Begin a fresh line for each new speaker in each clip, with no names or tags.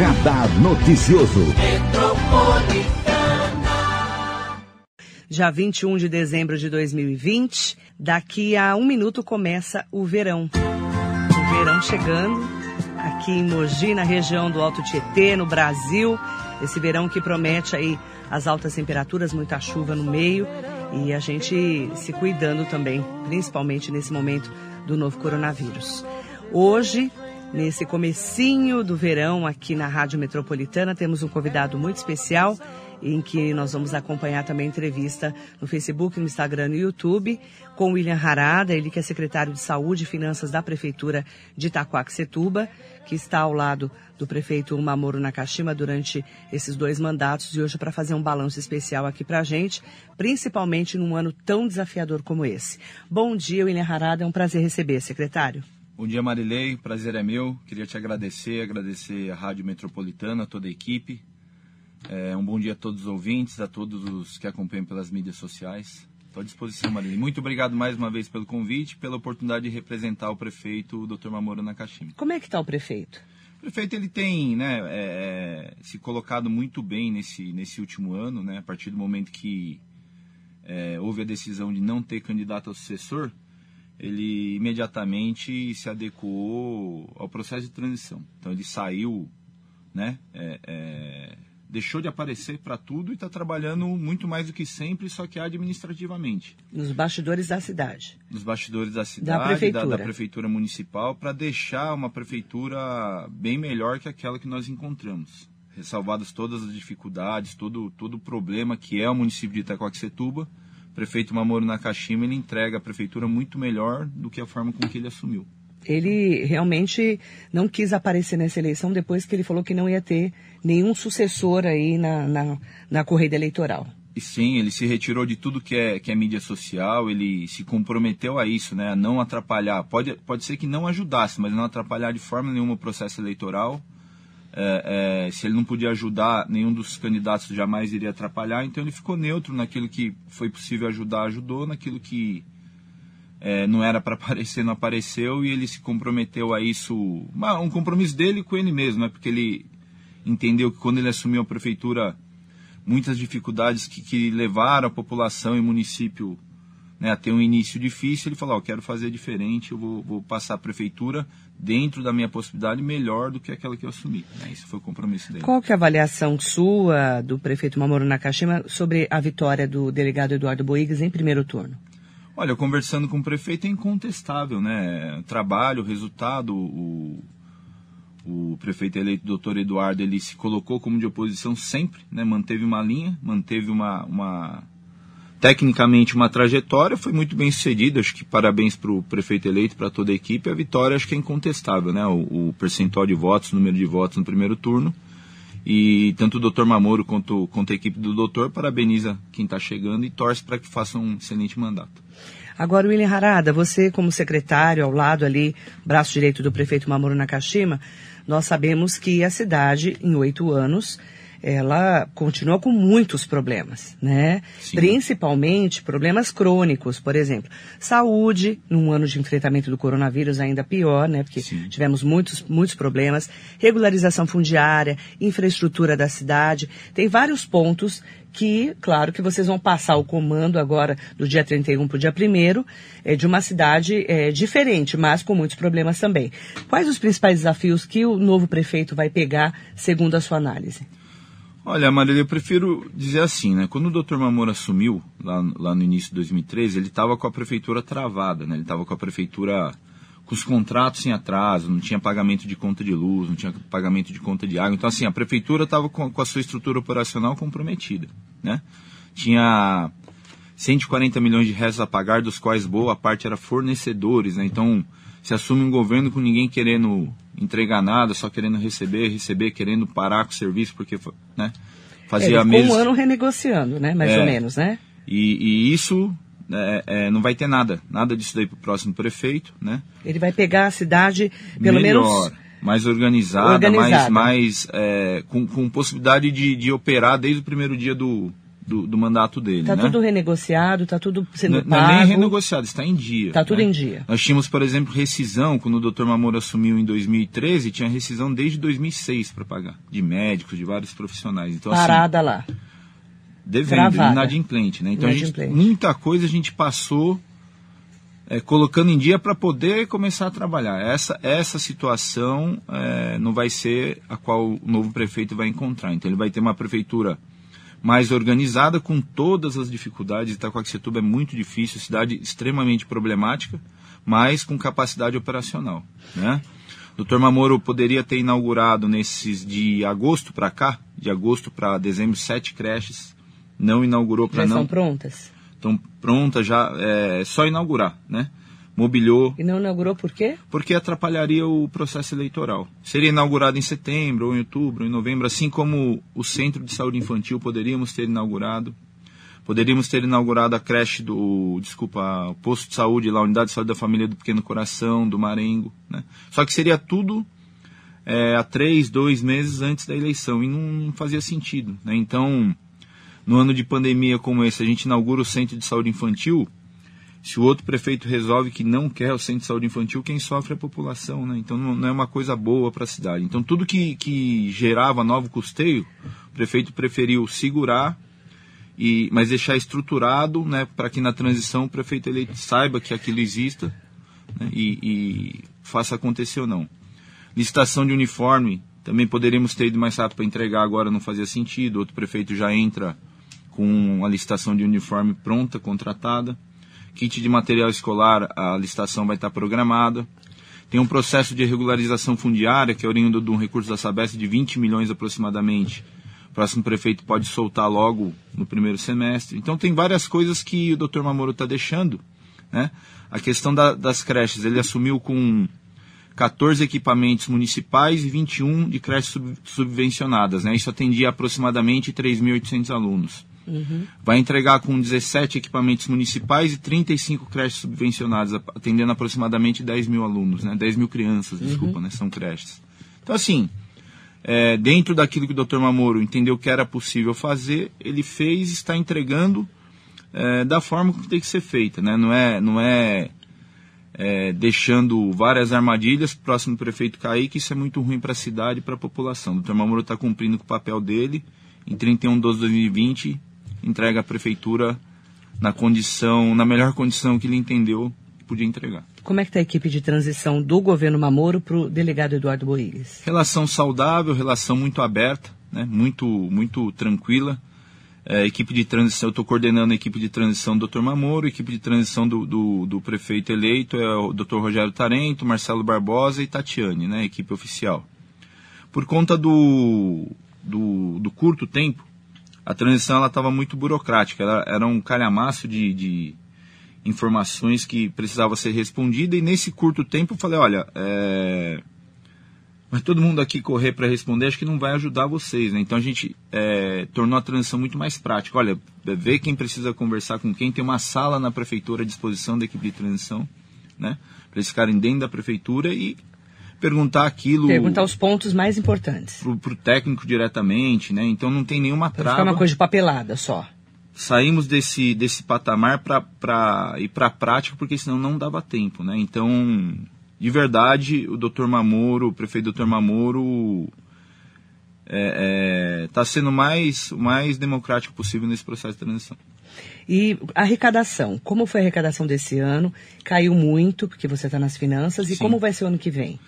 Radar Noticioso.
Dia 21 de dezembro de 2020, daqui a um minuto começa o verão. O verão chegando aqui em Mogi, na região do Alto Tietê, no Brasil. Esse verão que promete aí as altas temperaturas, muita chuva no meio e a gente se cuidando também, principalmente nesse momento do novo coronavírus. Hoje, nesse comecinho do verão aqui na Rádio Metropolitana, temos um convidado muito especial em que nós vamos acompanhar também entrevista no Facebook, no Instagram e no YouTube com William Harada, ele que é secretário de Saúde e Finanças da Prefeitura de Itaquaquecetuba, que está ao lado do prefeito Mamoro Nakashima durante esses dois mandatos e hoje para fazer um balanço especial aqui para a gente, principalmente num ano tão desafiador como esse. Bom dia, William Harada, é um prazer receber, secretário.
Bom dia, Marilei, prazer é meu. Queria te agradecer, agradecer a Rádio Metropolitana, toda a equipe, é, um bom dia a todos os ouvintes, a todos os que acompanham pelas mídias sociais. Estou à disposição, Marília. Muito obrigado mais uma vez pelo convite, pela oportunidade de representar o prefeito, o Dr. Mamoro Nakashima.
Como é que está o prefeito?
O prefeito ele tem né, é, é, se colocado muito bem nesse, nesse último ano, né, a partir do momento que é, houve a decisão de não ter candidato ao sucessor, ele imediatamente se adequou ao processo de transição. Então ele saiu né, é, é deixou de aparecer para tudo e está trabalhando muito mais do que sempre, só que administrativamente.
Nos bastidores da cidade.
Nos bastidores da cidade, da prefeitura, da, da prefeitura municipal, para deixar uma prefeitura bem melhor que aquela que nós encontramos. Ressalvadas todas as dificuldades, todo, todo o problema que é o município de Itacoaxetuba, o prefeito Mamoro Nakashima ele entrega a prefeitura muito melhor do que a forma com que ele assumiu
ele realmente não quis aparecer nessa eleição depois que ele falou que não ia ter nenhum sucessor aí na, na, na corrida eleitoral.
E sim, ele se retirou de tudo que é, que é mídia social, ele se comprometeu a isso, né, a não atrapalhar. Pode, pode ser que não ajudasse, mas não atrapalhar de forma nenhuma o processo eleitoral. É, é, se ele não podia ajudar, nenhum dos candidatos jamais iria atrapalhar, então ele ficou neutro naquilo que foi possível ajudar, ajudou, naquilo que é, não era para aparecer, não apareceu, e ele se comprometeu a isso, um compromisso dele com ele mesmo, né? porque ele entendeu que quando ele assumiu a prefeitura, muitas dificuldades que, que levaram a população e município né, a ter um início difícil, ele falou, oh, quero fazer diferente, eu vou, vou, passar a prefeitura dentro da minha possibilidade melhor do que aquela que eu assumi. Né? Esse foi o compromisso dele.
Qual que é a avaliação sua, do prefeito Mamoru Nakashima, sobre a vitória do delegado Eduardo Boigas em primeiro turno?
Olha, conversando com o prefeito é incontestável, né? Trabalho, resultado, o, o prefeito eleito, doutor Eduardo, ele se colocou como de oposição sempre, né? Manteve uma linha, manteve uma, uma tecnicamente uma trajetória, foi muito bem sucedido. Acho que parabéns para o prefeito eleito, para toda a equipe. A vitória acho que é incontestável, né? O, o, percentual de votos, o número de votos no primeiro turno. E tanto o doutor Mamoro quanto, quanto a equipe do doutor parabeniza quem está chegando e torce para que faça um excelente mandato.
Agora, William Harada, você como secretário, ao lado ali, braço direito do prefeito Mamoru Nakashima, nós sabemos que a cidade, em oito anos, ela continua com muitos problemas, né? Sim. Principalmente problemas crônicos, por exemplo, saúde, num ano de enfrentamento do coronavírus ainda pior, né? Porque Sim. tivemos muitos, muitos problemas, regularização fundiária, infraestrutura da cidade, tem vários pontos que, claro, que vocês vão passar o comando agora do dia 31 para o dia 1 é, de uma cidade é, diferente, mas com muitos problemas também. Quais os principais desafios que o novo prefeito vai pegar, segundo a sua análise?
Olha, Marília, eu prefiro dizer assim, né? Quando o Dr. Mamor assumiu, lá, lá no início de 2013, ele estava com a prefeitura travada, né? Ele estava com a prefeitura com os contratos em atraso, não tinha pagamento de conta de luz, não tinha pagamento de conta de água. Então, assim, a prefeitura estava com, com, a sua estrutura operacional comprometida, né? Tinha 140 milhões de reais a pagar, dos quais boa parte era fornecedores, né? Então, se assume um governo com ninguém querendo entregar nada, só querendo receber, receber, querendo parar com o serviço, porque, né?
Fazia Ele ficou um ano renegociando, né? Mais é, ou menos, né?
E, e isso é, é, não vai ter nada, nada disso daí para o próximo prefeito, né?
Ele vai pegar a cidade, pelo Melhor, menos...
mais organizada, organizada. mais, mais é, com, com possibilidade de, de operar desde o primeiro dia do, do, do mandato dele.
Está
né?
tudo renegociado, está tudo sendo
não,
pago.
Não é nem renegociado, está em dia.
Está tudo
né?
em dia.
Nós tínhamos, por exemplo, rescisão, quando o Dr. Mamoro assumiu em 2013, tinha rescisão desde 2006 para pagar, de médicos, de vários profissionais. Então,
Parada assim, lá.
Devendo,
Travada.
inadimplente. Né? Então, a gente,
Inadimplente.
muita coisa a gente passou é, colocando em dia para poder começar a trabalhar. Essa, essa situação é, não vai ser a qual o novo prefeito vai encontrar. Então, ele vai ter uma prefeitura mais organizada, com todas as dificuldades. Itacoaxetuba é muito difícil, cidade extremamente problemática, mas com capacidade operacional. Né? Dr. Mamoro poderia ter inaugurado nesses de agosto para cá, de agosto para dezembro, sete creches. Não inaugurou para não.
estão prontas?
Estão prontas já, é só inaugurar, né? Mobiliou,
E não inaugurou por quê?
porque atrapalharia o processo eleitoral. Seria inaugurado em setembro, ou em outubro, ou em novembro, assim como o Centro de Saúde Infantil poderíamos ter inaugurado. Poderíamos ter inaugurado a creche do, desculpa, o posto de saúde lá, a unidade de saúde da família do Pequeno Coração, do Marengo, né? Só que seria tudo é, há três, dois meses antes da eleição e não fazia sentido, né? Então, no ano de pandemia como esse, a gente inaugura o Centro de Saúde Infantil, se o outro prefeito resolve que não quer o centro de saúde infantil, quem sofre é a população, né? Então não, é uma coisa boa para a cidade. Então tudo que, que gerava novo custeio, o prefeito preferiu segurar, e, mas deixar estruturado, né? Para que na transição o prefeito eleito saiba que aquilo exista né? e, e faça acontecer ou não. Licitação de uniforme, também poderíamos ter ido mais rápido para entregar, agora não fazia sentido. Outro prefeito já entra com a licitação de uniforme pronta, contratada kit de material escolar, a licitação vai estar programada. Tem um processo de regularização fundiária, que é oriundo de um recurso da Sabesp de 20 milhões aproximadamente. O próximo prefeito pode soltar logo no primeiro semestre. Então tem várias coisas que o Dr. Mamoro está deixando. Né? A questão da, das creches, ele assumiu com 14 equipamentos municipais e 21 de creches sub, subvencionadas. Né? Isso atendia aproximadamente 3.800 alunos.
Uhum.
Vai entregar com 17 equipamentos municipais e 35 creches subvencionadas, atendendo aproximadamente 10 mil alunos, né? 10 mil crianças, desculpa, né? São creches. Então, assim, é, dentro daquilo que o Dr. Mamoro entendeu que era possível fazer, ele fez e está entregando é, da forma que tem que ser feita, né? Não é, não é, é deixando várias armadilhas para o próximo prefeito cair, que isso é muito ruim para a cidade e para a população. O Dr. Mamoro está cumprindo com o papel dele. Em 31 de 12 de 2020, entrega a prefeitura na condição, na melhor condição que ele entendeu que podia entregar.
Como é que está a equipe de transição do governo Mamoro para o delegado Eduardo Boigas?
Relação saudável, relação muito aberta, né? muito, muito tranquila. É, equipe de transição, eu estou coordenando a equipe de transição do Dr. Mamoro, equipe de transição do, do, do, prefeito eleito é o Dr. Rogério Tarento, Marcelo Barbosa e Tatiane, né? equipe oficial. Por conta do, do, do curto tempo, a transição estava muito burocrática, ela, era um calhamaço de, de, informações que precisava ser respondida e nesse curto tempo eu falei, olha, é... mas todo mundo aqui correr para responder acho que não vai ajudar vocês, né? Então a gente é, tornou a transição muito mais prática. Olha, vê quem precisa conversar com quem, tem uma sala na prefeitura à disposição da equipe de transição, né? Para eles ficarem dentro da prefeitura e perguntar aquilo.
Perguntar os pontos mais importantes.
Para o técnico diretamente, né? Então não tem nenhuma trava.
Ficar uma coisa de papelada só.
Saímos desse, desse patamar para ir para a prática, porque senão não dava tempo, né? Então, de verdade, o Dr. Mamoro, o prefeito Dr. Mamoro, está é, é, tá sendo mais, o mais democrático possível nesse processo de transição.
E a arrecadação, como foi a arrecadação desse ano? Caiu muito, porque você está nas finanças, e
Sim.
como vai ser o ano que vem?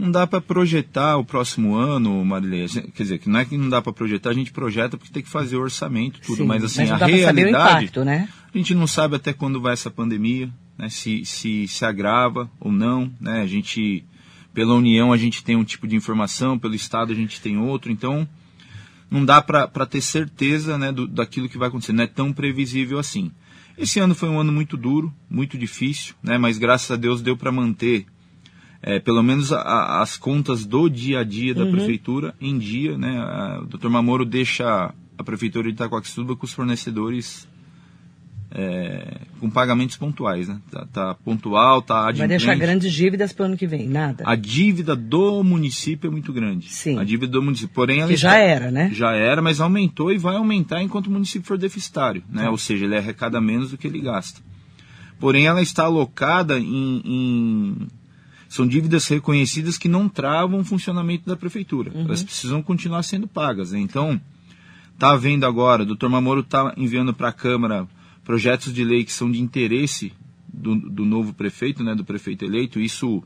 Não dá para projetar o próximo ano, Marilê. Quer dizer, que não é que não dá para projetar, a gente projeta porque tem que fazer o orçamento, tudo.
Sim,
mas assim,
não
a realidade.
impacto, né?
A gente não sabe até quando vai essa pandemia, né? Se, se se agrava ou não, né? A gente, pela União, a gente tem um tipo de informação, pelo Estado a gente tem outro, então não dá para ter certeza né, do, daquilo que vai acontecer, não é tão previsível assim. Esse ano foi um ano muito duro, muito difícil, né? Mas graças a Deus deu para manter é, pelo menos a, as contas do dia a dia da
Uhum.
prefeitura em dia, né? A- o Dr. Mamoro deixa a prefeitura de Itacoaxetuba com os fornecedores é, com pagamentos pontuais, né? Tá, tá pontual, tá
Vai deixar grandes dívidas para o ano que vem, nada.
A dívida do município é muito grande.
Sim.
A dívida do município, porém ela
que já
está,
era, né?
Já era, mas aumentou e vai aumentar enquanto o município for deficitário, né?
Tá.
Ou seja, ele arrecada menos do que ele gasta. Porém ela está alocada em, em são dívidas reconhecidas que não travam o funcionamento da prefeitura.
Uhum.
Elas precisam continuar sendo pagas. Né? Então, está havendo agora, o doutor Mamoro está enviando para a Câmara projetos de lei que são de interesse do, do, novo prefeito, né, do prefeito eleito, isso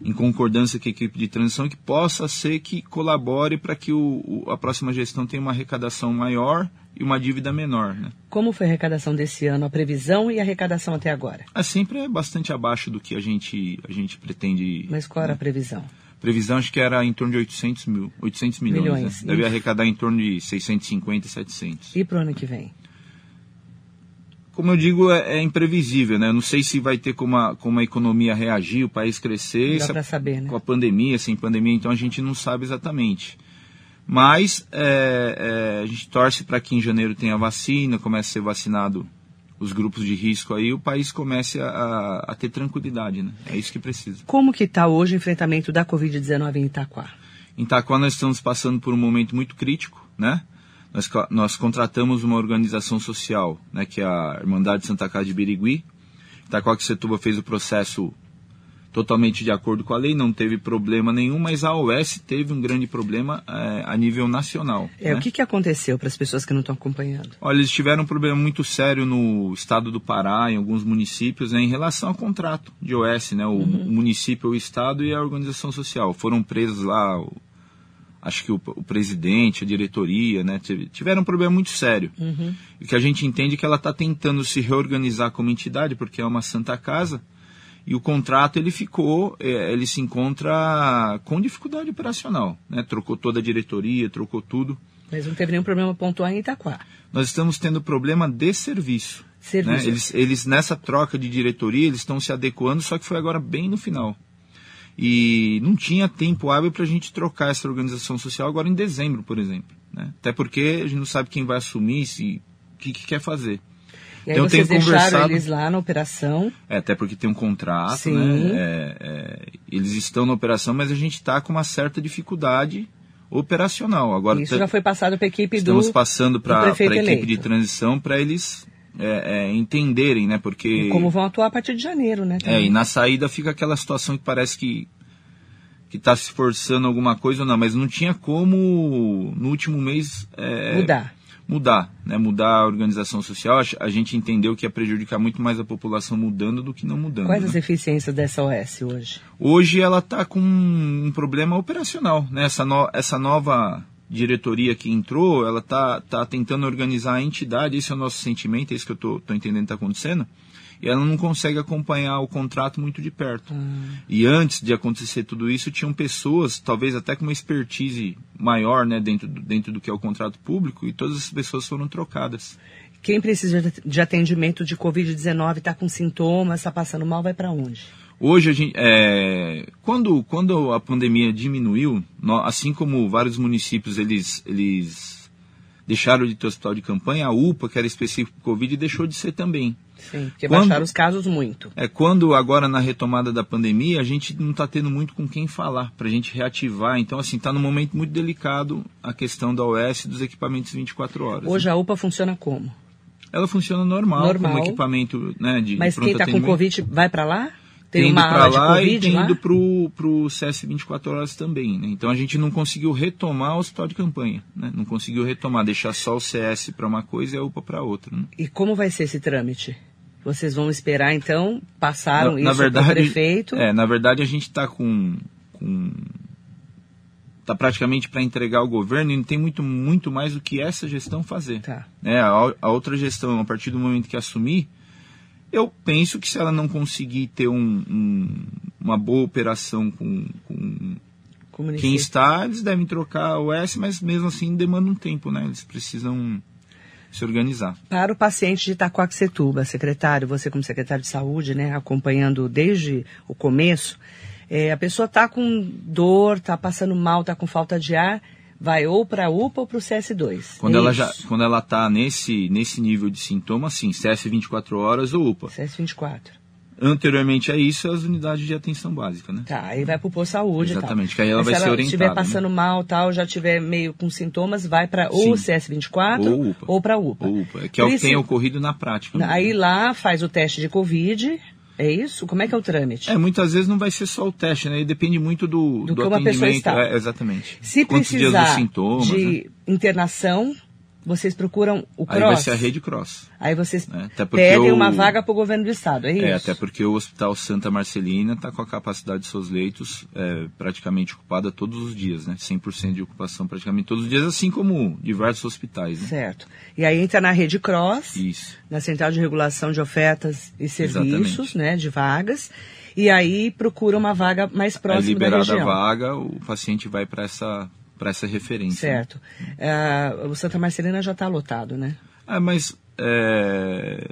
em concordância com a equipe de transição, que possa ser que colabore para que o, o, a próxima gestão tenha uma arrecadação maior e uma dívida menor. Né?
Como foi a arrecadação desse ano, a previsão e a arrecadação até agora?
Ah, sempre é bastante abaixo do que a gente, a gente pretende.
Mas qual era a previsão?
Previsão acho que era em torno de 800, mil, 800 milhões. milhões. Né? Deve arrecadar em torno de 650, 700.
E para o ano que vem?
como eu digo, é, é, imprevisível, né? Eu não sei se vai ter como a, como a economia reagir, o país crescer.
Dá para saber, né?
Com a pandemia, sem pandemia, então a gente não sabe exatamente. Mas é, é, a gente torce para que em janeiro tenha vacina, comece a ser vacinado os grupos de risco aí, o país comece a, a, ter tranquilidade, né? É isso que precisa.
Como que está hoje o enfrentamento da Covid-19 em Itaquá?
Em Itaquá nós estamos passando por um momento muito crítico, né? nós, nós contratamos uma organização social, né, que é a Irmandade Santa Casa de Birigui. Itacoaxetuba fez o processo totalmente de acordo com a lei, não teve problema nenhum, mas a OS teve um grande problema é, a nível nacional.
É,
né?
o que, que aconteceu para as pessoas que não estão acompanhando?
Olha, eles tiveram um problema muito sério no estado do Pará, em alguns municípios, né, em relação ao contrato de OS, né, o, uhum. município, o estado e a organização social. Foram presos lá acho que o, o, presidente, a diretoria, né, tiveram um problema muito sério.
Uhum.
E que a gente entende que ela está tentando se reorganizar como entidade, porque é uma santa casa, e o contrato ele ficou, é, ele se encontra com dificuldade operacional, né? Trocou toda a diretoria, trocou tudo.
Mas não teve nenhum problema pontual em Itaquá.
Nós estamos tendo problema de serviço.
Serviço.
Né? Eles, eles, nessa troca de diretoria, eles estão se adequando, só que foi agora bem no final e não tinha tempo hábil para a gente trocar essa organização social agora em dezembro, por exemplo. Né? Até porque a gente não sabe quem vai assumir, se o que, que quer fazer.
E aí então, vocês tenho deixaram conversado... eles lá na operação?
É, até porque tem um contrato,
Sim.
né? É, é, eles estão na operação, mas a gente está com uma certa dificuldade operacional. Agora,
Isso já foi passado para a equipe
estamos
do
Estamos passando para a equipe
eleito.
de transição para eles é, é, entenderem, né? Porque
e como vão atuar a partir de janeiro, né?
Também. É, e na saída fica aquela situação que parece que que está se esforçando alguma coisa ou não, mas não tinha como no último mês é,
mudar.
Mudar, né? Mudar a organização social. A gente entendeu que ia prejudicar muito mais a população mudando do que não mudando.
Quais
né?
as eficiências dessa OS hoje?
Hoje ela está com um problema operacional, né? Essa, no, essa nova diretoria que entrou, ela está tá tentando organizar a entidade, esse é o nosso sentimento, é isso que eu estou entendendo que está acontecendo, e ela não consegue acompanhar o contrato muito de perto.
Hum.
E antes de acontecer tudo isso, tinham pessoas, talvez até com uma expertise maior né, dentro, do, dentro do que é o contrato público, e todas as pessoas foram trocadas.
Quem precisa de atendimento de Covid-19, está com sintomas, está passando mal, vai para onde?
Hoje, a gente, é, quando, quando a pandemia diminuiu, assim como vários municípios eles, eles deixaram de ter hospital de campanha, a UPA, que era específico para Covid, deixou de ser também.
Sim, porque quando, baixaram os casos muito.
É quando agora na retomada da pandemia a gente não está tendo muito com quem falar para a gente reativar. Então assim está num momento muito delicado a questão da OS e dos equipamentos 24 horas.
Hoje
né?
a UPA funciona como?
Ela funciona normal,
normal.
como equipamento né, de
Mas quem está com Covid vai para lá?
Tem,
tem
indo para lá
COVID
e tem
lá?
indo para o CS 24 horas também. Né? Então a gente não conseguiu retomar o hospital de campanha. Né? Não conseguiu retomar, deixar só o CS para uma coisa e a UPA para outra. Né?
E como vai ser esse trâmite? Vocês vão esperar, então, passaram
na,
isso
na verdade,
para o prefeito?
É, na verdade a gente está com, com tá praticamente para entregar ao governo e não tem muito, muito mais do que essa gestão fazer.
Tá.
É, a, a, outra gestão, a partir do momento que assumir, eu penso que se ela não conseguir ter um, um, uma boa operação com, com quem está, eles devem trocar o S, mas mesmo assim demanda um tempo, né? Eles precisam se organizar.
Para o paciente de Itacoaxetuba, secretário, você como secretário de saúde, né, acompanhando desde o começo, é, a pessoa está com dor, está passando mal, está com falta de ar, vai ou para a UPA ou para o CS2.
Quando
é
ela já, quando ela está nesse nesse nível de sintoma, sim, CS 24 horas ou UPA.
CS24.
Anteriormente a isso, as unidades de atenção básica, né?
Tá, aí vai pro posto saúde
Exatamente,
tal.
que aí ela
Mas
vai
se
ser
ela
orientada,
estiver passando mal, tal, já tiver meio com sintomas, vai para ou
Sim.
CS24
Ou UPA.
ou para UPA.
Ou UPA, que é o que tem ocorrido na prática. mesmo.
Aí lá faz o teste de Covid, é isso? Como é que é o trâmite?
É, muitas vezes não vai ser só o teste, né? E depende muito do,
Do
do,
que uma pessoa
atendimento.
está.
É, exatamente.
Se
Quantos dias
precisar
dos sintomas,
de
né?
internação, vocês procuram o
Aí
CROSS.
vai ser a rede cross.
Aí vocês
É, até porque
pedem
o-
uma vaga para o governo do estado, é isso?
É, até porque o Hospital Santa Marcelina está com a capacidade de seus leitos é, praticamente ocupada todos os dias, né? 100% de ocupação praticamente todos os dias, assim como diversos hospitais, né?
Certo. E aí entra na rede CROSS,
Isso.
na Central de Regulação de Ofertas e Serviços,
Exatamente.
né, de vagas, e aí procura uma vaga mais
Aí
próxima da
liberada a
região.
vaga, o paciente vai para essa, para essa referência. né?
Certo. Ah, o Santa Marcelina já está lotado, né?
Ah, mas é,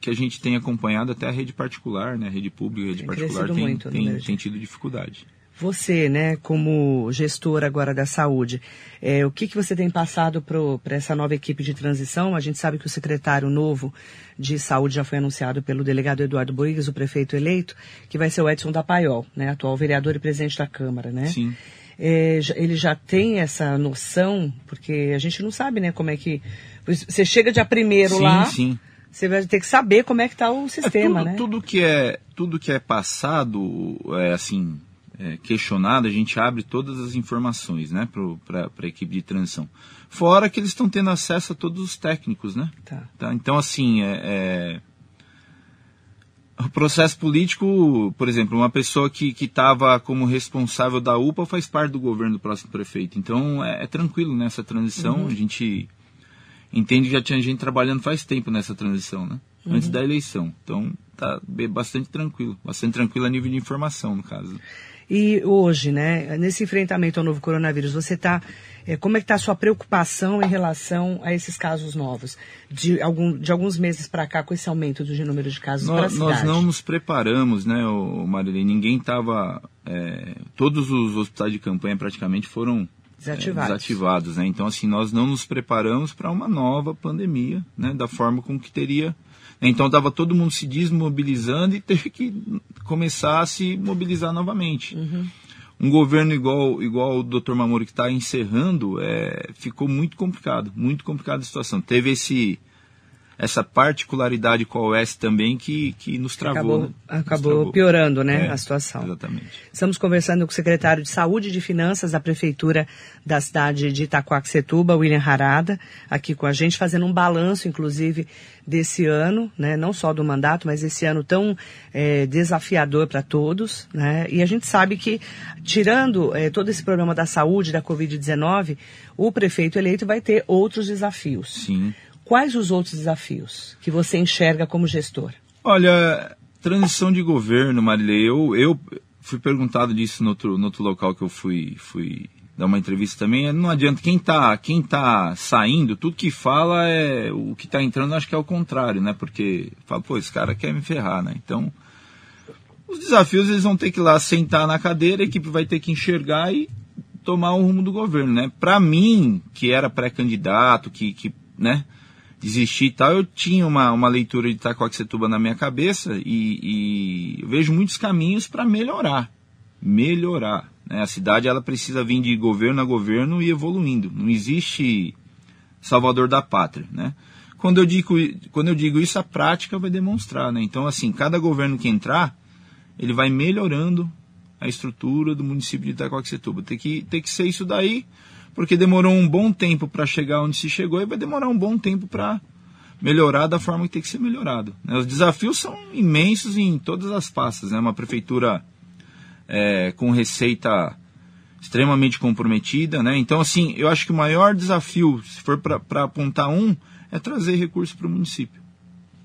que a gente tem acompanhado até a rede particular, né? A rede pública, a rede
Tem
particular tem,
muito o
tem, tem tido dificuldade.
Você, né, como gestor agora da saúde, é, o que, que você tem passado para essa nova equipe de transição? A gente sabe que o secretário novo de saúde já foi anunciado pelo delegado Eduardo Boigas, o prefeito eleito, que vai ser o Edson da Paiol, né, atual vereador e presidente da Câmara, né?
Sim.
É, ele já tem essa noção, porque a gente não sabe, né, como é que... Você chega dia primeiro
sim,
lá,
sim.
você vai ter que saber como é que está o
É,
sistema,
tudo,
né?
tudo que é tudo que é passado é assim é, questionado a gente abre todas as informações né para a equipe de transição fora que eles estão tendo acesso a todos os técnicos né
Tá.
Tá? então assim é, é, o processo político por exemplo uma pessoa que que estava como responsável da UPA faz parte do governo do próximo prefeito então é, é tranquilo nessa transição a gente entende que já tinha gente trabalhando faz tempo nessa transição, né? Antes da eleição. Então tá bastante tranquilo, bastante tranquilo a nível de informação, no caso.
E hoje, né, nesse enfrentamento ao novo coronavírus, você está. como é que está a sua preocupação em relação a esses casos novos? De, algum, de alguns meses para cá, com esse aumento do número de casos para cidade?
nós não nos preparamos, né, Marilene? Ninguém estava. todos os hospitais de campanha praticamente foram é,
Desativados.
desativados, né? Então, assim, nós não nos preparamos para uma nova pandemia, né? Da forma como que teria. Então, estava todo mundo se desmobilizando e teve que começar a se mobilizar novamente. Um governo igual, igual o Dr. Mamoro que está encerrando, é, ficou muito complicado, muito complicada a situação. Teve esse, essa particularidade com a OS também que, que nos travou.
Acabou,
né?
Acabou
travou.
piorando né,
É,
a situação.
Exatamente.
Estamos conversando com o secretário de Saúde e de Finanças da Prefeitura da cidade de Itacoaxetuba, William Harada, aqui com a gente, fazendo um balanço, inclusive, desse ano, né, não só do mandato, mas esse ano tão eh, desafiador para todos. Né, e a gente sabe que, tirando eh, todo esse problema da saúde, da Covid-19, o prefeito eleito vai ter outros desafios.
Sim.
Quais os outros desafios que você enxerga como gestor?
Olha, transição de governo, Marilei, eu, eu fui perguntado disso no outro, no outro local que eu fui, fui dar uma entrevista também. Não adianta, quem tá, quem tá saindo, tudo que fala é. O que tá entrando, acho que é o contrário, né? Porque fala, pô, esse cara quer me ferrar, né? Então, os desafios eles vão ter que ir lá sentar na cadeira, a equipe vai ter que enxergar e tomar o rumo do governo, né? Para mim, que era pré-candidato, que, que, né? Desistir e tal, eu tinha uma, uma leitura de Itacoaxetuba na minha cabeça e, e vejo muitos caminhos para melhorar. Melhorar. Né? A cidade ela precisa vir de governo a governo e evoluindo. Não existe salvador da pátria. Né? Quando, eu digo, quando eu digo isso, a prática vai demonstrar. Né? Então, assim, cada governo que entrar, ele vai melhorando a estrutura do município de Itacoaxetuba. Tem que, tem que ser isso daí porque demorou um bom tempo para chegar onde se chegou e vai demorar um bom tempo para melhorar da forma que tem que ser melhorado. Né? Os desafios são imensos em todas as pastas. Né? Uma prefeitura é, com receita extremamente comprometida. Né? Então, assim, eu acho que o maior desafio, se for para apontar um, é trazer recurso para o município.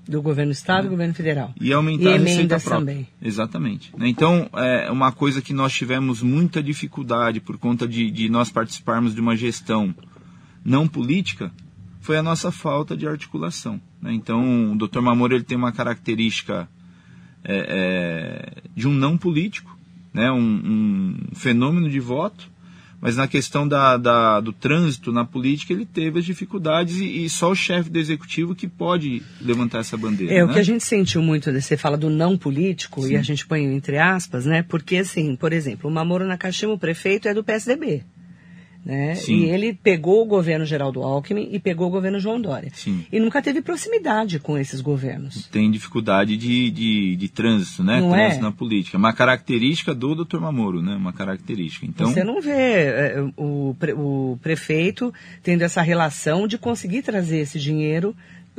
Do governo do estado e do governo federal.
E aumentar
e
a receita
emendas
própria.
também.
Exatamente. Então, é uma coisa que nós tivemos muita dificuldade por conta de, de nós participarmos de uma gestão não política, foi a nossa falta de articulação. Né? Então, o Dr. Mamoro ele tem uma característica é, é, de um não político, né? um, um fenômeno de voto, Mas na questão da, da, do trânsito, na política, ele teve as dificuldades e, e só o chefe do executivo que pode levantar essa bandeira.
É,
né?
o que a gente sentiu muito, você fala do não político,
Sim.
e a gente põe entre aspas, né? Porque, assim, por exemplo, o Mamoro Nakashima, o prefeito, é do PSDB. Né?
Sim.
E ele pegou o governo Geraldo Alckmin e pegou o governo João Dória.
Sim.
E nunca teve proximidade com esses governos.
Tem dificuldade de, de, de trânsito, né?
Não
trânsito
é?
na política. Uma característica do Dr. Mamoro, né? Uma característica. Então,
Você não vê é, o, pre- o prefeito tendo essa relação de conseguir trazer esse dinheiro,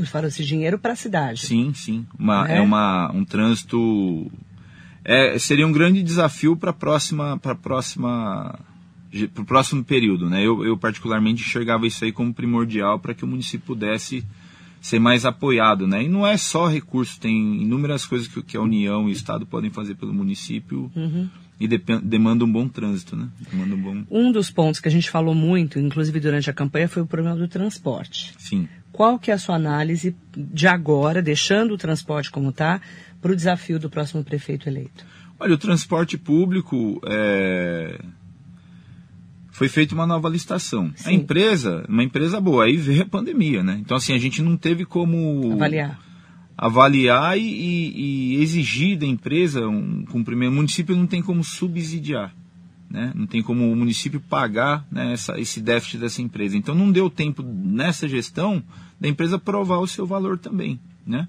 falo esse dinheiro para a cidade.
Sim, sim. Uma,
É?
é uma, um trânsito. É, seria um grande desafio para a próxima. Para próxima para o próximo período, né? Eu, eu particularmente enxergava isso aí como primordial para que o município pudesse ser mais apoiado, né? E não é só recurso, tem inúmeras coisas que, que a União e o Estado podem fazer pelo município
Uhum.
e demanda um bom trânsito, né? Demanda um bom,
Um dos pontos que a gente falou muito, inclusive durante a campanha, foi o problema do transporte.
sim.
Qual que é a sua análise de agora, deixando o transporte como está, para o desafio do próximo prefeito eleito?
Olha, o transporte público é, foi feita uma nova licitação. A
Sim.
empresa, uma empresa boa, aí veio a pandemia, né? Então assim a gente não teve como
Avaliar.
avaliar e, e- e exigir da empresa um cumprimento. O município não tem como subsidiar, né? Não tem como o município pagar né, essa- esse déficit dessa empresa. Então não deu tempo nessa gestão da empresa provar o seu valor também, né?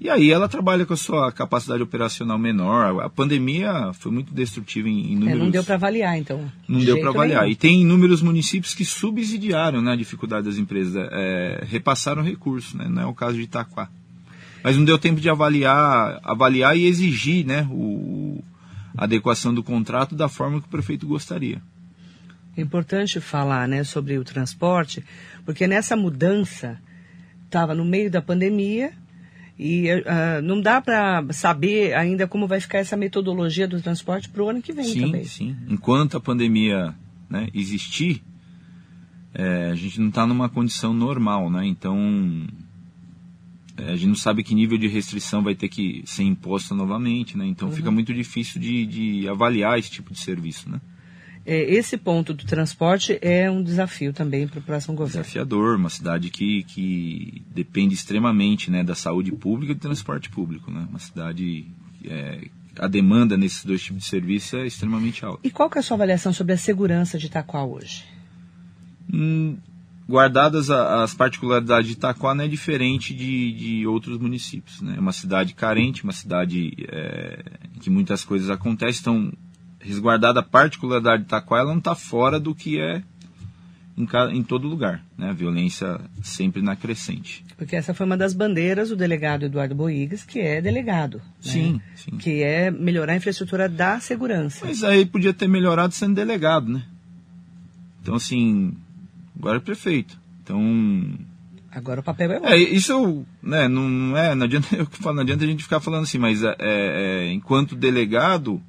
E aí ela trabalha com a sua capacidade operacional menor. A pandemia foi muito destrutiva em, em
É,
números.
não deu para avaliar, então.
Não
de
deu para avaliar.
nenhum.
E tem inúmeros municípios que subsidiaram né, a dificuldade das empresas, é, repassaram recursos, né? não é o caso de Itaquá. Mas não deu tempo de avaliar, avaliar e exigir né, o, a adequação do contrato da forma que o prefeito gostaria.
É importante falar né, sobre o transporte, porque nessa mudança, estava no meio da pandemia e ah, não dá para saber ainda como vai ficar essa metodologia do transporte para o ano que vem
sim,
também.
sim. Enquanto a pandemia né, existir, é, a gente não está numa condição normal, né? Então é, a gente não sabe que nível de restrição vai ter que ser imposta novamente, né? Então
Uhum.
fica muito difícil de, de avaliar esse tipo de serviço, né?
É, esse ponto do transporte é um desafio também para o próximo governo.
Desafiador, uma cidade que, que depende extremamente né, da saúde pública e do transporte público, né? Uma cidade é, a demanda nesses dois tipos de serviço é extremamente alta.
E qual que é a sua avaliação sobre a segurança de Itaquá hoje?
Hum, guardadas a- as particularidades de Itaquá, não é diferente de, de outros municípios. Né? É uma cidade carente, uma cidade é, em que muitas coisas acontecem. Então, resguardada a particularidade de Itaquá, ela não está fora do que é em, em todo lugar. Né? A violência sempre na crescente.
Porque essa foi uma das bandeiras do delegado Eduardo Boigas, que é delegado. né?
Sim, sim.
Que é melhorar a infraestrutura da segurança.
Mas aí podia ter melhorado sendo delegado, né? Então, assim, agora é prefeito. Então,
Agora o papel é outro.
É, isso né, não, não é, não adianta, eu falo, não adianta a gente ficar falando assim, mas é, é, enquanto delegado,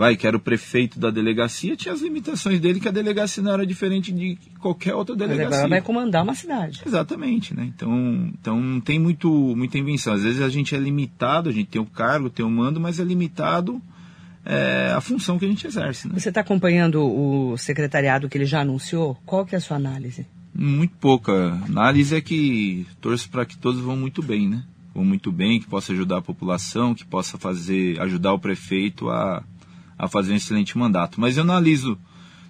vai, que era o prefeito da delegacia, tinha as limitações dele, que a delegacia não era diferente de qualquer outra
Mas
delegacia.
agora vai comandar uma cidade.
Exatamente, né? Então, então não tem muito, muita invenção. Às vezes a gente é limitado, a gente tem o cargo, tem o mando, mas é limitado é, a função que a gente exerce, né?
Você está acompanhando o secretariado que ele já anunciou? Qual que é a sua análise?
Muito pouca. A análise é que torço para que todos vão muito bem, né? Vão muito bem, que possa ajudar a população, que possa fazer, ajudar o prefeito a, a fazer um excelente mandato. Mas eu analiso,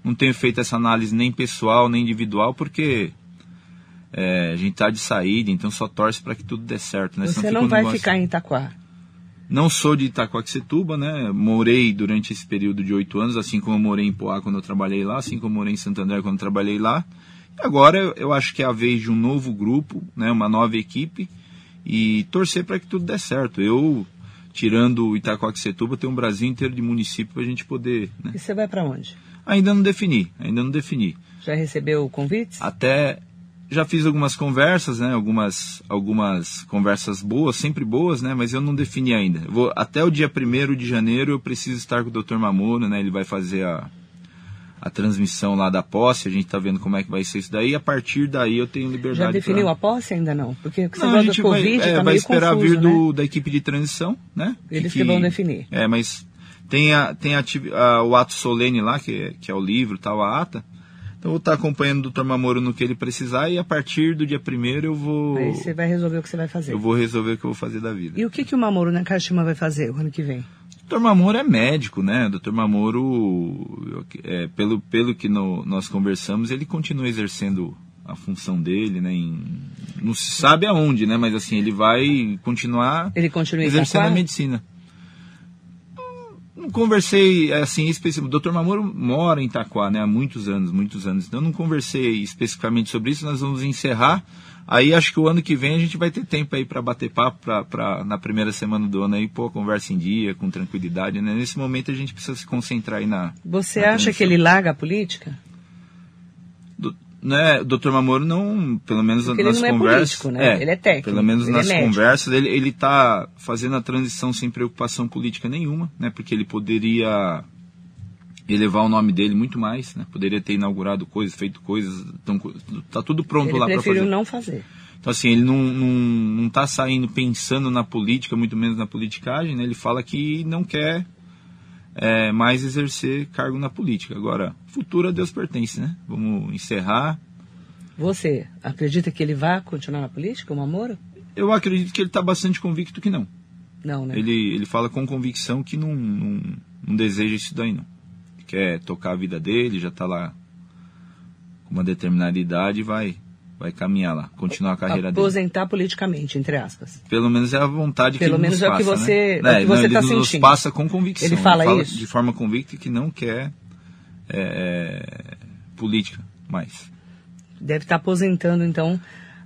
não tenho feito essa análise nem pessoal, nem individual, porque é, a gente tá de saída, então só torce para que tudo dê certo, né?
Você não
um
vai
negócio-
ficar em Itaquá.
Não sou de Itacoaxetuba, né? Morei durante esse período de oito anos, assim como eu morei em Poá quando eu trabalhei lá, assim como eu morei em Santo André quando eu trabalhei lá. E agora eu- eu acho que é a vez de um novo grupo, né? Uma nova equipe e torcer para que tudo dê certo. Eu, tirando o Itacoaxetuba, tenho um Brasil inteiro de município para a gente poder, né?
E você vai para onde?
Ainda não defini, ainda não defini.
Já recebeu convites?
Até já fiz algumas conversas, né? Algumas, algumas conversas boas, sempre boas, né? Mas eu não defini ainda. Eu vou, até o dia 1 de janeiro eu preciso estar com o Dr. Mamoro, né? Ele vai fazer a, a transmissão lá da posse, a gente tá vendo como é que vai ser isso daí. A partir daí eu tenho liberdade
Já definiu
pra...
a posse ainda não? Porque você
Não, a gente
Covid,
vai, é,
tá
vai esperar
confuso,
vir
né?
do, da equipe de transição, né?
Eles que vão definir.
É, mas Tem, a, tem a, a, o ato solene lá, que é, que é o livro, tal, a ata. Então eu vou estar acompanhando o Dr. Mamoro no que ele precisar e a partir do dia primeiro eu vou.
Aí você vai resolver o que você vai fazer.
Eu vou resolver o que eu vou fazer da vida.
E o que, que o Mamoro na Kashima vai fazer o ano que vem?
Dr. Mamoro é médico, né? Dr. Mamoro, é, pelo, pelo que no, nós conversamos, ele continua exercendo a função dele, né? Em, não se sabe aonde, né? Mas assim, ele vai continuar
ele continua
exercendo a medicina. Não conversei assim especificamente. O Dr. Mamoro mora em Itaquá, né? Há muitos anos, muitos anos. Então não conversei especificamente sobre isso. Nós vamos encerrar. Aí acho que o ano que vem a gente vai ter tempo aí para bater papo pra, pra, na primeira semana do ano aí, pô, conversa em dia, com tranquilidade, né? Nesse momento a gente precisa se concentrar aí na.
Você
na
acha que ele larga a política?
né, o Dr. Mamoro não, pelo menos
Porque
nas
ele não
conversas,
é político, né?
é,
ele é técnico.
Pelo menos
ele
nas
é
conversas, ele ele está fazendo a transição sem preocupação política nenhuma, né? Porque ele poderia elevar o nome dele muito mais, né? Poderia ter inaugurado coisas, feito coisas, então tá tudo pronto
ele
lá para fazer.
não fazer.
Então assim, ele não, não, não tá saindo pensando na política, muito menos na politicagem, né? Ele fala que não quer é, mais exercer cargo na política. Agora, futuro a Deus pertence, né? Vamos encerrar.
Você acredita que ele vai continuar na política, o Mamoro?
Eu acredito que ele está bastante convicto que não.
Não, né?
Ele, ele fala com convicção que não, não, não deseja isso daí, não. Quer tocar a vida dele, já está lá com uma determinada idade e vai vai caminhar lá, continuar a carreira
Aposentar
dele.
politicamente, entre aspas.
Pelo menos é a vontade
Pelo
que ele
menos
nos
é o que você,
né?
é o que você está
ele
sentindo.
nos passa com convicção.
Ele fala,
ele fala
isso?
de forma convicta que não quer é, é, política mais.
Deve estar aposentando, então,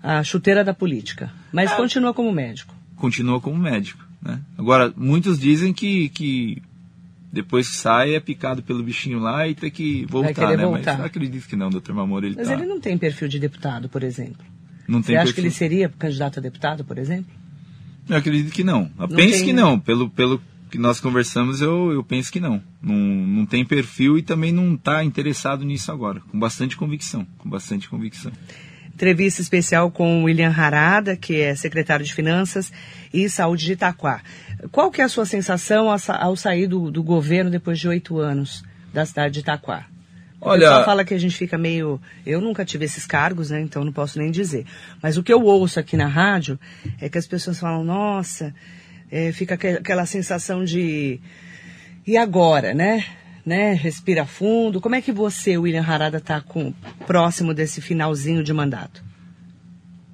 a chuteira da política. Mas
É.
continua como médico.
Continua como médico, né? Agora, muitos dizem que, que depois que sai é picado pelo bichinho lá e tem que voltar, né?
voltar.
Mas acredito que não, doutor Mamoro, ele
Mas
tá...
ele não tem perfil de deputado, por exemplo.
não
Você
tem
acha que
perfil.
ele seria candidato a deputado, por exemplo?
Eu acredito que não. Eu
Não
penso
tem-
que não. Pelo, pelo que nós conversamos, eu, eu penso que não. não. Não tem perfil e também não está interessado nisso agora. Com bastante convicção. Com bastante convicção.
Entrevista especial com o William Harada, que é secretário de Finanças e Saúde de Itaquá. Qual que é a sua sensação ao, sa- ao sair do, do governo depois de oito anos da cidade de Itaquá? O
Olha-
pessoal fala que a gente fica meio... Eu nunca tive esses cargos, né? Então não posso nem dizer. Mas o que eu ouço aqui na rádio é que as pessoas falam, nossa, é, fica aque- aquela sensação de... E agora, né? Né? Respira fundo. Como é que você, William Harada, está com, próximo desse finalzinho de mandato?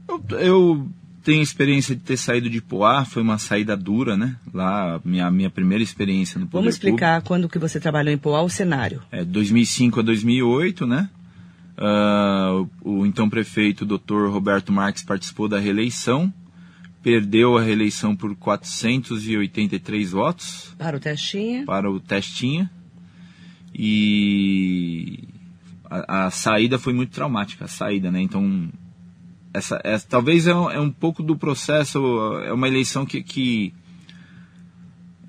Eu, eu tenho experiência de ter saído de Poá. Foi uma saída dura, né? Lá, minha, minha primeira experiência no Poder
Vamos explicar quando que você trabalhou em Poá, o cenário.
É, 2005 a 2008, né? Ah, o, o então prefeito, Dr. Roberto Marques, participou da reeleição, perdeu a reeleição por 483 votos
Para o testinha.
para o Testinha e a, a saída foi muito traumática, a saída, né? Então, essa, essa talvez é um, é um pouco do processo, é uma eleição que, que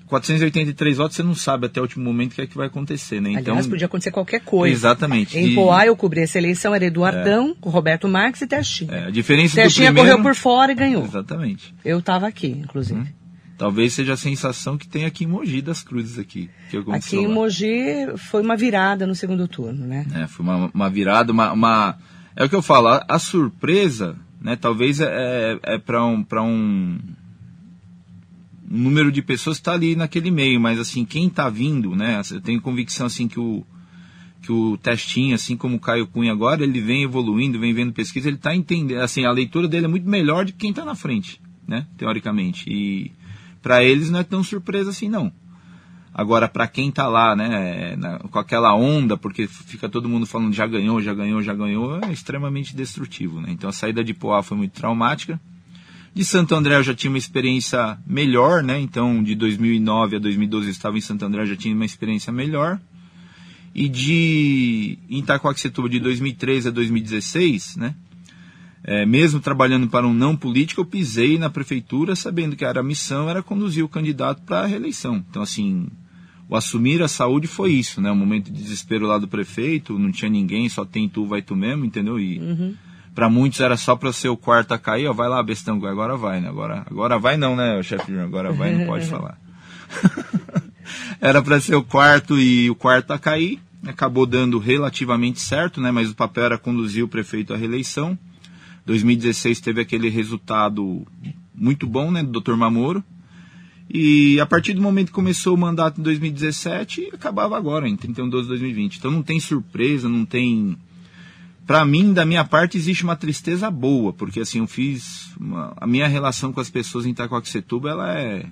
483 votos você não sabe até o último momento o que é que vai acontecer, né? Então,
Aliás, podia acontecer qualquer coisa.
Exatamente.
Em
E-
Poá eu cobri essa eleição, era Eduardão, com Roberto Marques e Testinha.
É, a diferença
Testinha
do primeiro...
correu por fora e ganhou.
Exatamente.
Eu estava aqui, inclusive.
Talvez seja a sensação que tem aqui em Mogi das Cruzes aqui. Que
Aqui em. Mogi foi uma virada no segundo turno, né?
É, foi uma, uma virada, uma, uma- É o que eu falo, a, a surpresa, né, talvez é, é para um, pra um um número de pessoas que está ali naquele meio, mas assim, quem está vindo, né, eu tenho convicção assim que o que o Testinho, assim como o Caio Cunha agora, ele vem evoluindo, vem vendo pesquisa, ele está entendendo, assim, a leitura dele é muito melhor de quem está na frente, né, teoricamente. E para eles não é tão surpresa assim, não. Agora, para quem tá lá, né, na- com aquela onda, porque fica todo mundo falando já ganhou, já ganhou, já ganhou, é extremamente destrutivo, né? Então a saída de Poá foi muito traumática. De Santo André eu já tinha uma experiência melhor, né? Então de 2009 a 2012 eu estava em Santo André, eu já tinha uma experiência melhor. E de Itacoaxetuba de 2013 a 2016, né? É, mesmo trabalhando para um não político, eu pisei na prefeitura sabendo que era a missão era conduzir o candidato para a reeleição. Então, assim, o assumir a saúde foi isso, né? Um momento de desespero lá do prefeito, não tinha ninguém, só tem tu, vai tu mesmo, entendeu? E para muitos era só para ser o quarto a cair, ó, vai lá, bestão, agora vai, né? Agora, agora vai não, né, chefe? Agora vai, não pode falar. era para ser o quarto e o quarto a cair. Acabou dando relativamente certo, né? Mas o papel era conduzir o prefeito à reeleição. 2016 teve aquele resultado muito bom, né, do Dr. Mamoro. E a partir do momento que começou o mandato em 2017, acabava agora, em 31 de 12 de 2020. Então não tem surpresa, não tem. Para mim, da minha parte, existe uma tristeza boa, porque assim, eu fiz. Uma... A minha relação com as pessoas em Itacoaxetuba, ela é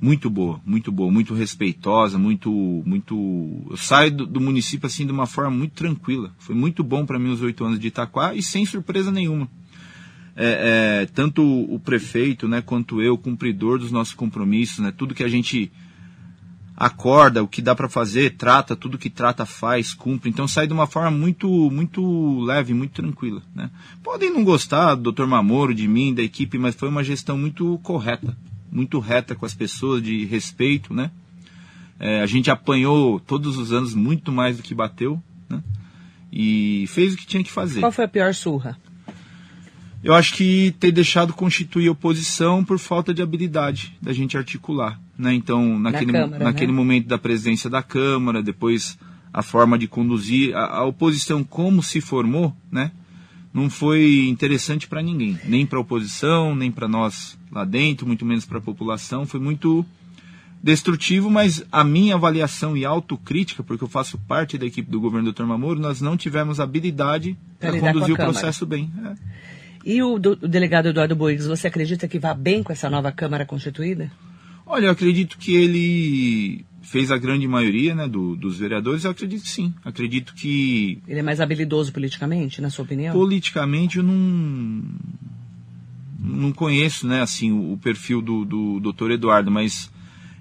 muito boa, muito boa, muito respeitosa, muito. muito Eu saio do, do município assim de uma forma muito tranquila. Foi muito bom para mim os oito anos de Itaquá e sem surpresa nenhuma é, é, tanto o prefeito né, quanto eu, cumpridor dos nossos compromissos, né, tudo que a gente acorda, o que dá para fazer, trata, tudo que trata faz, cumpre. Então sai de uma forma muito muito leve, muito tranquila. Né? Podem não gostar do Dr. Mamoro, de mim, da equipe, mas foi uma gestão muito correta, muito reta com as pessoas, de respeito. Né? É, a gente apanhou todos os anos muito mais do que bateu. Né? E fez o que tinha que fazer.
Qual foi a pior surra?
Eu acho que ter deixado constituir oposição por falta de habilidade da gente articular. Né? Então, naquele, Na Câmara, naquele né? momento da presidência da Câmara, depois a forma de conduzir, a, a oposição como se formou, né? não foi interessante para ninguém, nem para a oposição, nem para nós lá dentro, muito menos para a população. Foi muito destrutivo, mas a minha avaliação e autocrítica, porque eu faço parte da equipe do governo do Dr. Mamoro, nós não tivemos habilidade para conduzir o processo bem. É.
E o, do, o delegado Eduardo Boigues, você acredita que vá bem com essa nova Câmara Constituída?
Olha, eu acredito que ele fez a grande maioria né, do, dos vereadores, eu acredito que sim. Acredito que.
Ele é mais habilidoso politicamente, na sua opinião?
Politicamente eu não. Não conheço né, assim, o, o perfil do, do doutor Eduardo, mas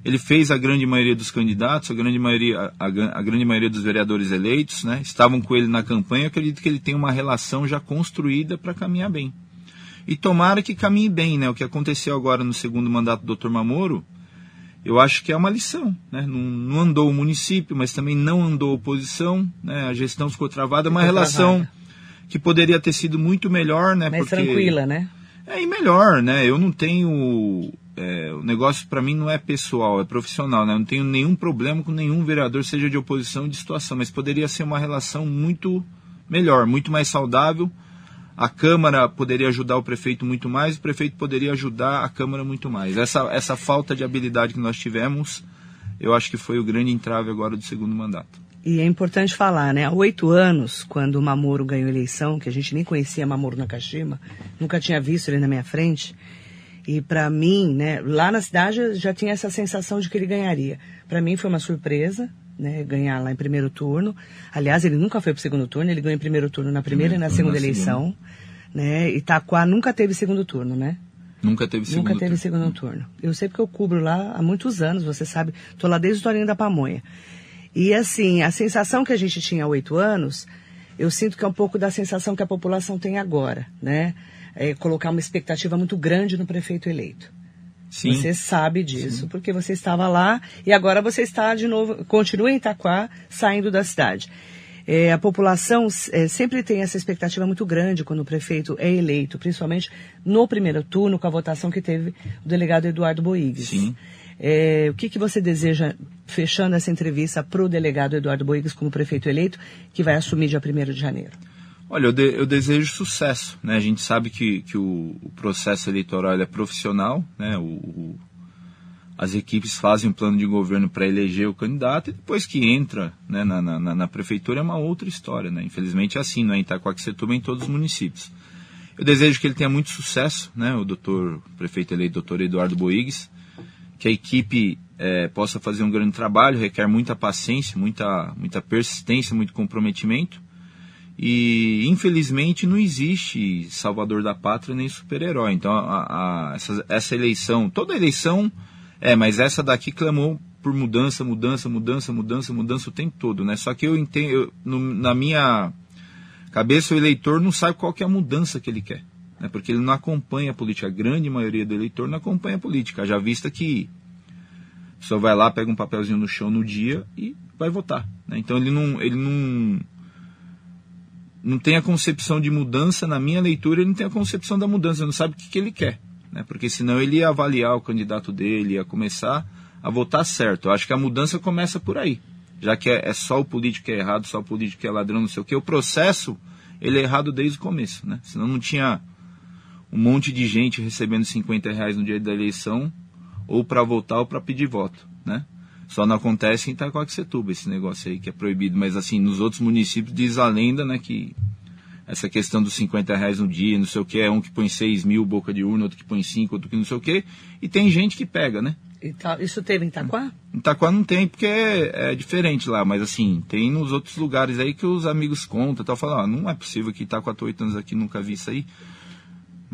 ele fez a grande maioria dos candidatos, a grande maioria, a, a, grande maioria dos vereadores eleitos, né? Estavam com ele na campanha. Eu acredito que ele tem uma relação já construída para caminhar bem. E tomara que caminhe bem, né? O que aconteceu agora no segundo mandato do Dr. Mamoro, eu acho que é uma lição, né? Não, não andou o município, mas também não andou a oposição, né? A gestão ficou travada, uma relação travada. que poderia ter sido muito melhor, né?
Mais Porque... tranquila, né?
É, melhor, né? Eu não tenho é, o negócio para mim não é pessoal, é profissional. Né? Eu não tenho nenhum problema com nenhum vereador, seja de oposição ou de situação, mas poderia ser uma relação muito melhor, muito mais saudável. A Câmara poderia ajudar o prefeito muito mais, o prefeito poderia ajudar a Câmara muito mais. Essa, essa falta de habilidade que nós tivemos, eu acho que foi o grande entrave agora do segundo mandato.
E é importante falar, né? Há oito anos, quando o Mamoro ganhou a eleição, que a gente nem conhecia Mamoro Nakashima, nunca tinha visto ele na minha frente, e para mim, né, lá na cidade já tinha essa sensação de que ele ganharia. Para mim foi uma surpresa, né, ganhar lá em primeiro turno. Aliás, ele nunca foi para o segundo turno, ele ganhou em primeiro turno na primeira e na segunda na eleição. Né? Itaquá nunca teve segundo turno, né?
Nunca teve segundo
Nunca teve segundo turno. Eu sei porque eu cubro lá há muitos anos, você sabe. Estou lá desde o Torinho da Pamonha. E assim, a sensação que a gente tinha há oito anos, eu sinto que é um pouco da sensação que a população tem agora, né? é, colocar uma expectativa muito grande no prefeito eleito. Sim. Você sabe disso, Sim. porque você estava lá e agora você está de novo, continua em Itaquá, saindo da cidade. É, a população é, sempre tem essa expectativa muito grande quando o prefeito é eleito, principalmente no primeiro turno, com a votação que teve o delegado Eduardo Boigues. Sim. É, o que, que você deseja, fechando essa entrevista, para o delegado Eduardo Boigues como prefeito eleito, que vai assumir dia 1 de janeiro?
Olha, eu, de, eu, desejo sucesso. Né? A gente sabe que, que o, o processo eleitoral é profissional, né? O, o, as equipes fazem um plano de governo para eleger o candidato e depois que entra né, na, na, na, prefeitura é uma outra história. Né? Infelizmente é assim, não é em Itacoaxetuba, em todos os municípios. Eu desejo que ele tenha muito sucesso, né? o doutor, prefeito eleito, doutor Eduardo Boigues, que a equipe é, possa fazer um grande trabalho, requer muita paciência, muita, muita persistência, muito comprometimento e infelizmente não existe salvador da pátria nem super-herói. Então a, a, essa, essa, eleição, toda eleição é, mas essa daqui clamou por mudança, mudança, mudança, mudança, mudança o tempo todo, né? Só que eu entendo, eu, no, na minha cabeça o eleitor não sabe qual que é a mudança que ele quer, né? Porque ele não acompanha a política. A grande maioria do eleitor não acompanha a política. Já vista que só vai lá, pega um papelzinho no chão no dia e vai votar. Né? Então ele não, ele não não tem a concepção de mudança, na minha leitura, ele não tem a concepção da mudança, não sabe o que, que ele quer. Né? Porque senão ele ia avaliar o candidato dele, ia começar a votar certo. Eu acho que a mudança começa por aí. Já que é, é só o político que é errado, só o político que é ladrão, não sei o que. O processo, ele é errado desde o começo, né? Senão não tinha um monte de gente recebendo 50 reais no dia da eleição, ou para votar ou para pedir voto, né? Só não acontece em Itacoaxetuba esse negócio aí que é proibido. Mas assim, nos outros municípios diz a lenda, né, que essa questão dos 50 reais no dia, não sei o que, é um que põe 6 mil boca de urna, outro que põe 5, outro que não sei o que, e tem gente que pega, né?
Isso teve em Itaquá?
Em Itaquá não tem, porque é, é, diferente lá, mas assim, tem nos outros lugares aí que os amigos contam e tal, falam, ah, não é possível que Itaquá, tô 8 anos aqui, nunca vi isso aí.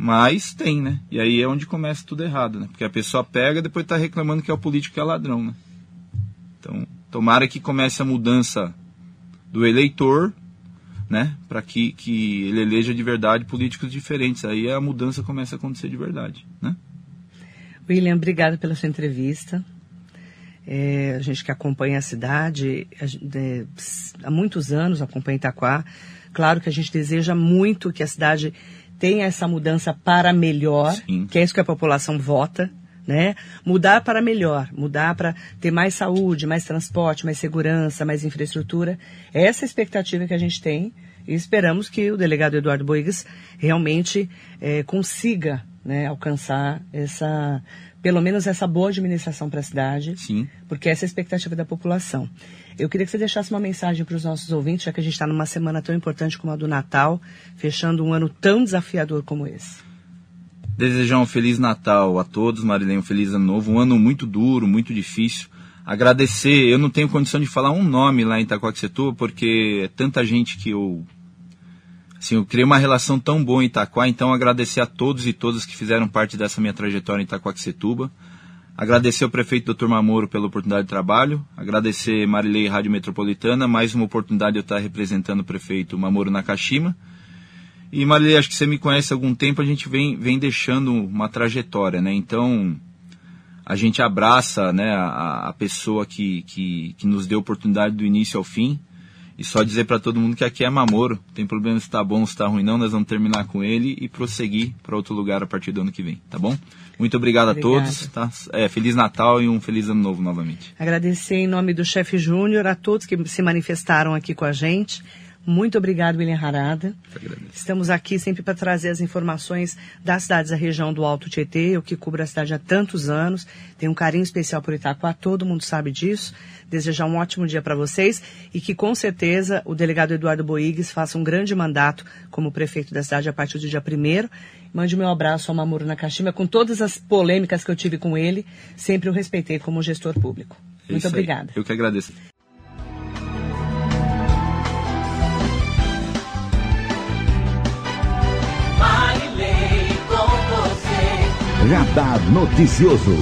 Mas tem, né? E aí é onde começa tudo errado, né? Porque a pessoa pega e depois tá reclamando que é o político que é ladrão, né? Então, tomara que comece a mudança do eleitor, né? Para que, que ele eleja de verdade políticos diferentes. Aí a mudança começa a acontecer de verdade, né?
William, obrigado pela sua entrevista. É, a gente que acompanha a cidade a, há muitos anos, acompanha Itaquá. Claro que a gente deseja muito que a cidade tenha essa mudança para melhor, Sim. que é isso que a população vota, né? Mudar para melhor, mudar para ter mais saúde, mais transporte, mais segurança, mais infraestrutura. Essa é a expectativa que a gente tem e esperamos que o delegado Eduardo Boigas realmente é, consiga né, alcançar essa, pelo menos essa boa administração para a cidade,
Sim.
porque essa é a expectativa da população. Eu queria que você deixasse uma mensagem para os nossos ouvintes, já que a gente está numa semana tão importante como a do Natal, fechando um ano tão desafiador como esse.
Desejar um Feliz Natal a todos, Marilene, um Feliz Ano Novo, um ano muito duro, muito difícil. Agradecer, eu não tenho condição de falar um nome lá em Itacoaxetuba, porque é tanta gente que eu Assim, eu criei uma relação tão boa em Itaquá, então agradecer a todos e todas que fizeram parte dessa minha trajetória em Itacoaxetuba. Agradecer ao prefeito Dr. Mamoro pela oportunidade de trabalho. Agradecer Marilei Rádio Metropolitana, mais uma oportunidade de eu estar representando o prefeito Mamoro Nakashima. E Marilei, acho que você me conhece há algum tempo, a gente vem, vem deixando uma trajetória, né? Então, a gente abraça né, a, a pessoa que, que, que nos deu oportunidade do início ao fim. E só dizer para todo mundo que aqui é Mamoro. Tem problema se está bom ou se está ruim, não. Nós vamos terminar com ele e prosseguir para outro lugar a partir do ano que vem, tá bom? Muito obrigado Obrigada. a todos. Tá? É, feliz Natal e um feliz ano novo novamente.
Agradecer em nome do chefe Júnior a todos que se manifestaram aqui com a gente. Muito obrigado, William Harada. Estamos aqui sempre para trazer as informações das cidades da região do Alto Tietê, eu que cubro a cidade há tantos anos. Tenho um carinho especial por Itaquá, todo mundo sabe disso. Desejar um ótimo dia para vocês e que com certeza o delegado Eduardo Boigues faça um grande mandato como prefeito da cidade a partir do dia 1 Mande meu abraço ao Mamuro Nakashima com todas as polêmicas que eu tive com ele, sempre o respeitei como gestor público. É Muito obrigada.
Eu que agradeço.
Radar Noticioso.